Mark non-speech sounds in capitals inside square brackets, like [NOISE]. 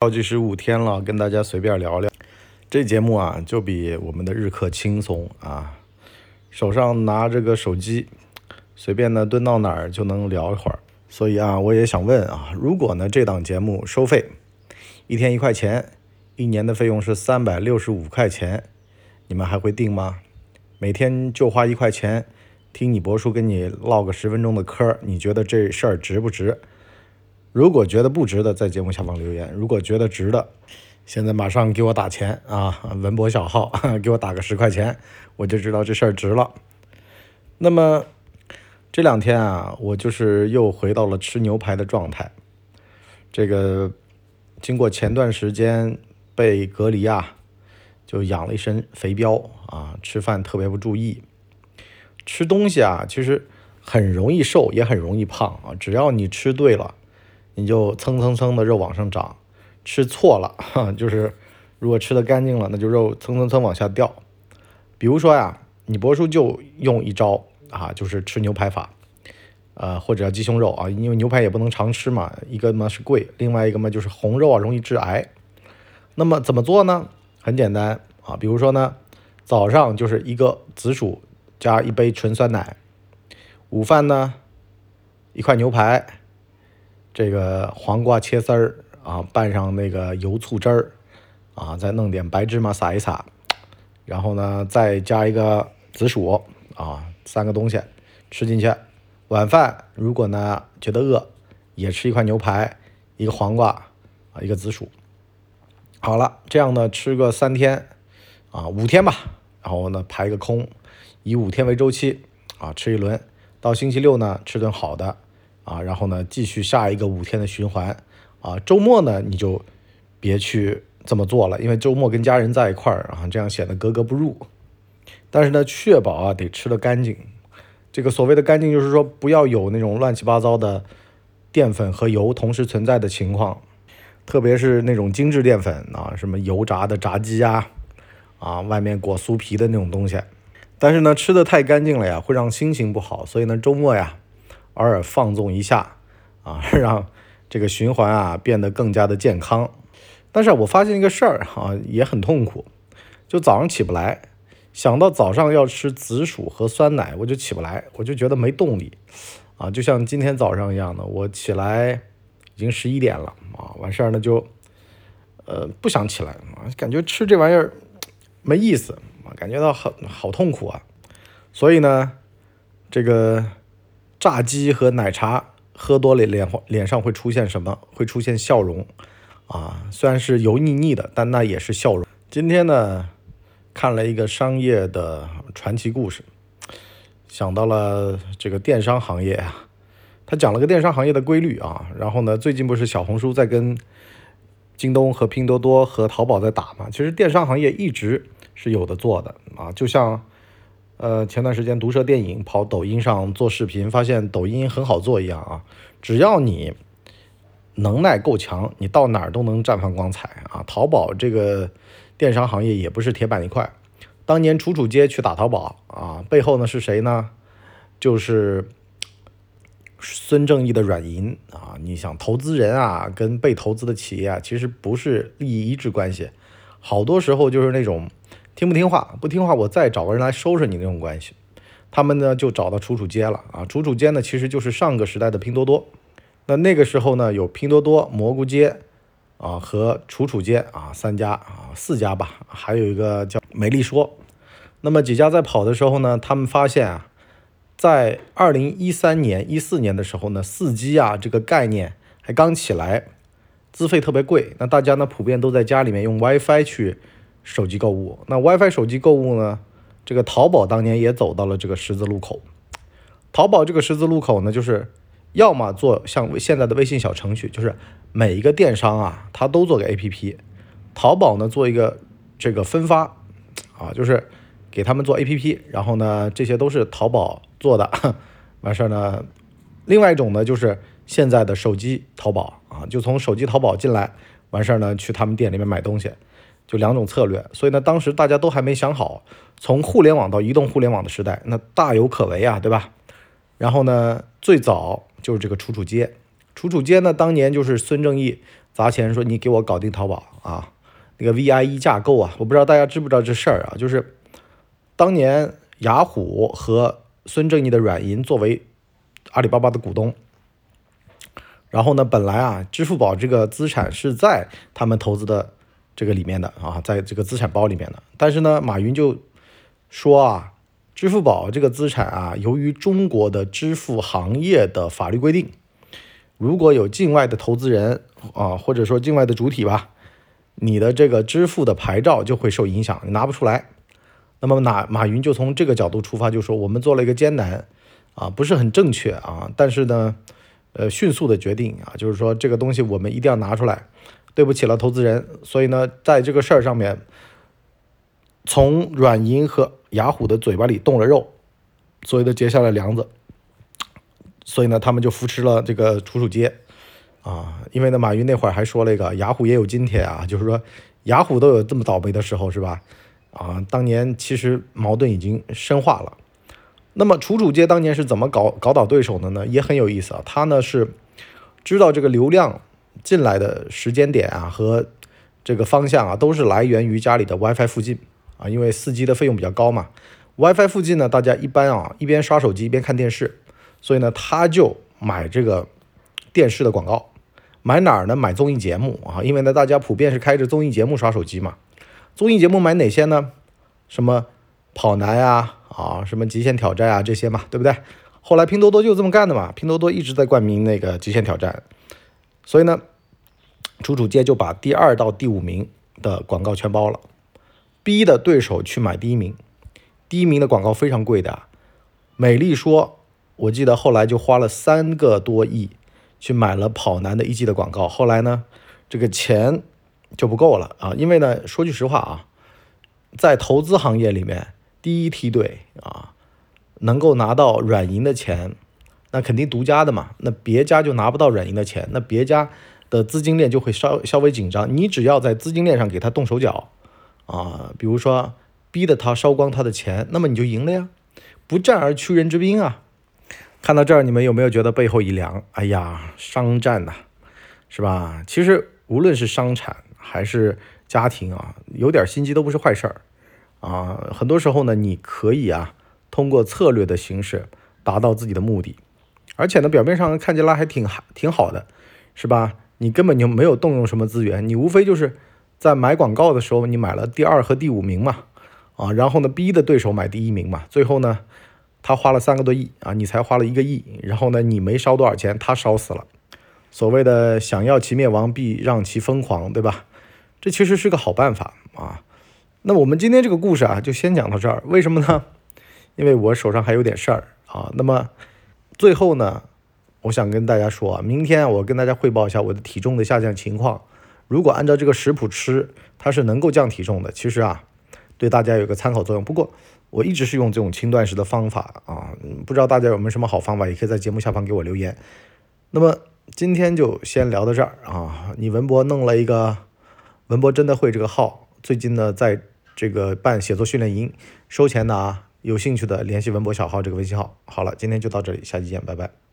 倒计时五天了，跟大家随便聊聊。这节目啊，就比我们的日课轻松啊。手上拿着个手机，随便呢蹲到哪儿就能聊一会儿。所以啊，我也想问啊，如果呢这档节目收费，一天一块钱，一年的费用是三百六十五块钱，你们还会订吗？每天就花一块钱，听你博叔跟你唠个十分钟的嗑，你觉得这事儿值不值？如果觉得不值的，在节目下方留言；如果觉得值的，现在马上给我打钱啊！文博小号 [LAUGHS] 给我打个十块钱，我就知道这事儿值了。那么这两天啊，我就是又回到了吃牛排的状态。这个经过前段时间被隔离啊，就养了一身肥膘啊，吃饭特别不注意，吃东西啊，其实很容易瘦，也很容易胖啊，只要你吃对了。你就蹭蹭蹭的肉往上涨，吃错了哈，就是如果吃的干净了，那就肉蹭蹭蹭往下掉。比如说呀，你博叔就用一招啊，就是吃牛排法，呃，或者鸡胸肉啊，因为牛排也不能常吃嘛，一个嘛是贵，另外一个嘛就是红肉啊容易致癌。那么怎么做呢？很简单啊，比如说呢，早上就是一个紫薯加一杯纯酸奶，午饭呢一块牛排。这个黄瓜切丝儿啊，拌上那个油醋汁儿啊，再弄点白芝麻撒一撒，然后呢，再加一个紫薯啊，三个东西吃进去。晚饭如果呢觉得饿，也吃一块牛排，一个黄瓜啊，一个紫薯。好了，这样呢吃个三天啊，五天吧，然后呢排个空，以五天为周期啊，吃一轮，到星期六呢吃顿好的。啊，然后呢，继续下一个五天的循环，啊，周末呢你就别去这么做了，因为周末跟家人在一块儿啊，这样显得格格不入。但是呢，确保啊得吃得干净，这个所谓的干净就是说不要有那种乱七八糟的淀粉和油同时存在的情况，特别是那种精致淀粉啊，什么油炸的炸鸡啊，啊，外面裹酥皮的那种东西。但是呢，吃的太干净了呀，会让心情不好，所以呢，周末呀。偶尔放纵一下，啊，[LAUGHS] 让这个循环啊变得更加的健康。但是我发现一个事儿啊，也很痛苦，就早上起不来，想到早上要吃紫薯和酸奶，我就起不来，我就觉得没动力，啊，就像今天早上一样的，我起来已经十一点了啊，完事儿呢就，呃，不想起来啊，感觉吃这玩意儿没意思啊，感觉到很好痛苦啊，所以呢，这个。炸鸡和奶茶喝多了，脸脸上会出现什么？会出现笑容啊！虽然是油腻腻的，但那也是笑容。今天呢，看了一个商业的传奇故事，想到了这个电商行业啊。他讲了个电商行业的规律啊。然后呢，最近不是小红书在跟京东和拼多多和淘宝在打嘛？其实电商行业一直是有的做的啊，就像。呃，前段时间毒舌电影跑抖音上做视频，发现抖音很好做一样啊，只要你能耐够强，你到哪儿都能绽放光彩啊。淘宝这个电商行业也不是铁板一块，当年楚楚街去打淘宝啊，背后呢是谁呢？就是孙正义的软银啊。你想投资人啊，跟被投资的企业啊，其实不是利益一致关系，好多时候就是那种。听不听话？不听话，我再找个人来收拾你那种关系。他们呢就找到楚楚街了啊！楚楚街呢其实就是上个时代的拼多多。那那个时候呢有拼多多、蘑菇街啊和楚楚街啊三家啊四家吧，还有一个叫美丽说。那么几家在跑的时候呢，他们发现啊，在二零一三年、一四年的时候呢，四 G 啊这个概念还刚起来，资费特别贵。那大家呢普遍都在家里面用 WiFi 去。手机购物，那 WiFi 手机购物呢？这个淘宝当年也走到了这个十字路口。淘宝这个十字路口呢，就是要么做像现在的微信小程序，就是每一个电商啊，它都做个 APP。淘宝呢，做一个这个分发啊，就是给他们做 APP，然后呢，这些都是淘宝做的。[LAUGHS] 完事儿呢，另外一种呢，就是现在的手机淘宝啊，就从手机淘宝进来，完事儿呢，去他们店里面买东西。就两种策略，所以呢，当时大家都还没想好，从互联网到移动互联网的时代，那大有可为啊，对吧？然后呢，最早就是这个楚楚街，楚楚街呢，当年就是孙正义砸钱说你给我搞定淘宝啊，那个 VIE 架构啊，我不知道大家知不知道这事儿啊，就是当年雅虎和孙正义的软银作为阿里巴巴的股东，然后呢，本来啊，支付宝这个资产是在他们投资的这个里面的啊，在这个资产包里面的，但是呢，马云就说啊，支付宝这个资产啊，由于中国的支付行业的法律规定，如果有境外的投资人啊，或者说境外的主体吧，你的这个支付的牌照就会受影响，你拿不出来。那么马马云就从这个角度出发，就说我们做了一个艰难啊，不是很正确啊，但是呢，呃，迅速的决定啊，就是说这个东西我们一定要拿出来，对不起了投资人。所以呢，在这个事儿上面，从软银和雅虎的嘴巴里动了肉，所以呢，结下了梁子。所以呢，他们就扶持了这个楚楚街啊，因为呢，马云那会儿还说了一个雅虎也有今天啊，就是说雅虎都有这么倒霉的时候，是吧？啊，当年其实矛盾已经深化了。那么楚楚街当年是怎么搞搞倒对手的呢？也很有意思啊。他呢是知道这个流量进来的时间点啊和这个方向啊都是来源于家里的 WiFi 附近啊，因为 4G 的费用比较高嘛。WiFi 附近呢，大家一般啊一边刷手机一边看电视，所以呢他就买这个电视的广告。买哪儿呢？买综艺节目啊，因为呢大家普遍是开着综艺节目刷手机嘛。综艺节目买哪些呢？什么跑男呀，啊，什么极限挑战啊，这些嘛，对不对？后来拼多多就这么干的嘛，拼多多一直在冠名那个极限挑战，所以呢，楚楚街就把第二到第五名的广告全包了，逼的对手去买第一名。第一名的广告非常贵的啊，美丽说，我记得后来就花了三个多亿去买了跑男的一季的广告，后来呢，这个钱。就不够了啊！因为呢，说句实话啊，在投资行业里面，第一梯队啊，能够拿到软银的钱，那肯定独家的嘛。那别家就拿不到软银的钱，那别家的资金链就会稍稍微紧张。你只要在资金链上给他动手脚啊，比如说逼得他烧光他的钱，那么你就赢了呀！不战而屈人之兵啊！看到这儿，你们有没有觉得背后一凉？哎呀，商战呐，是吧？其实无论是商产，还是家庭啊，有点心机都不是坏事儿啊。很多时候呢，你可以啊，通过策略的形式达到自己的目的，而且呢，表面上看起来还挺，挺好的，是吧？你根本就没有动用什么资源，你无非就是在买广告的时候，你买了第二和第五名嘛，啊，然后呢，逼的对手买第一名嘛，最后呢，他花了三个多亿啊，你才花了一个亿，然后呢，你没烧多少钱，他烧死了。所谓的想要其灭亡，必让其疯狂，对吧？这其实是个好办法啊。那我们今天这个故事啊，就先讲到这儿。为什么呢？因为我手上还有点事儿啊。那么最后呢，我想跟大家说啊，明天我跟大家汇报一下我的体重的下降情况。如果按照这个食谱吃，它是能够降体重的。其实啊，对大家有个参考作用。不过我一直是用这种轻断食的方法啊，不知道大家有没有什么好方法，也可以在节目下方给我留言。那么今天就先聊到这儿啊。你文博弄了一个。文博真的会这个号，最近呢，在这个办写作训练营，收钱的啊，有兴趣的联系文博小号这个微信号。好了，今天就到这里，下期见，拜拜。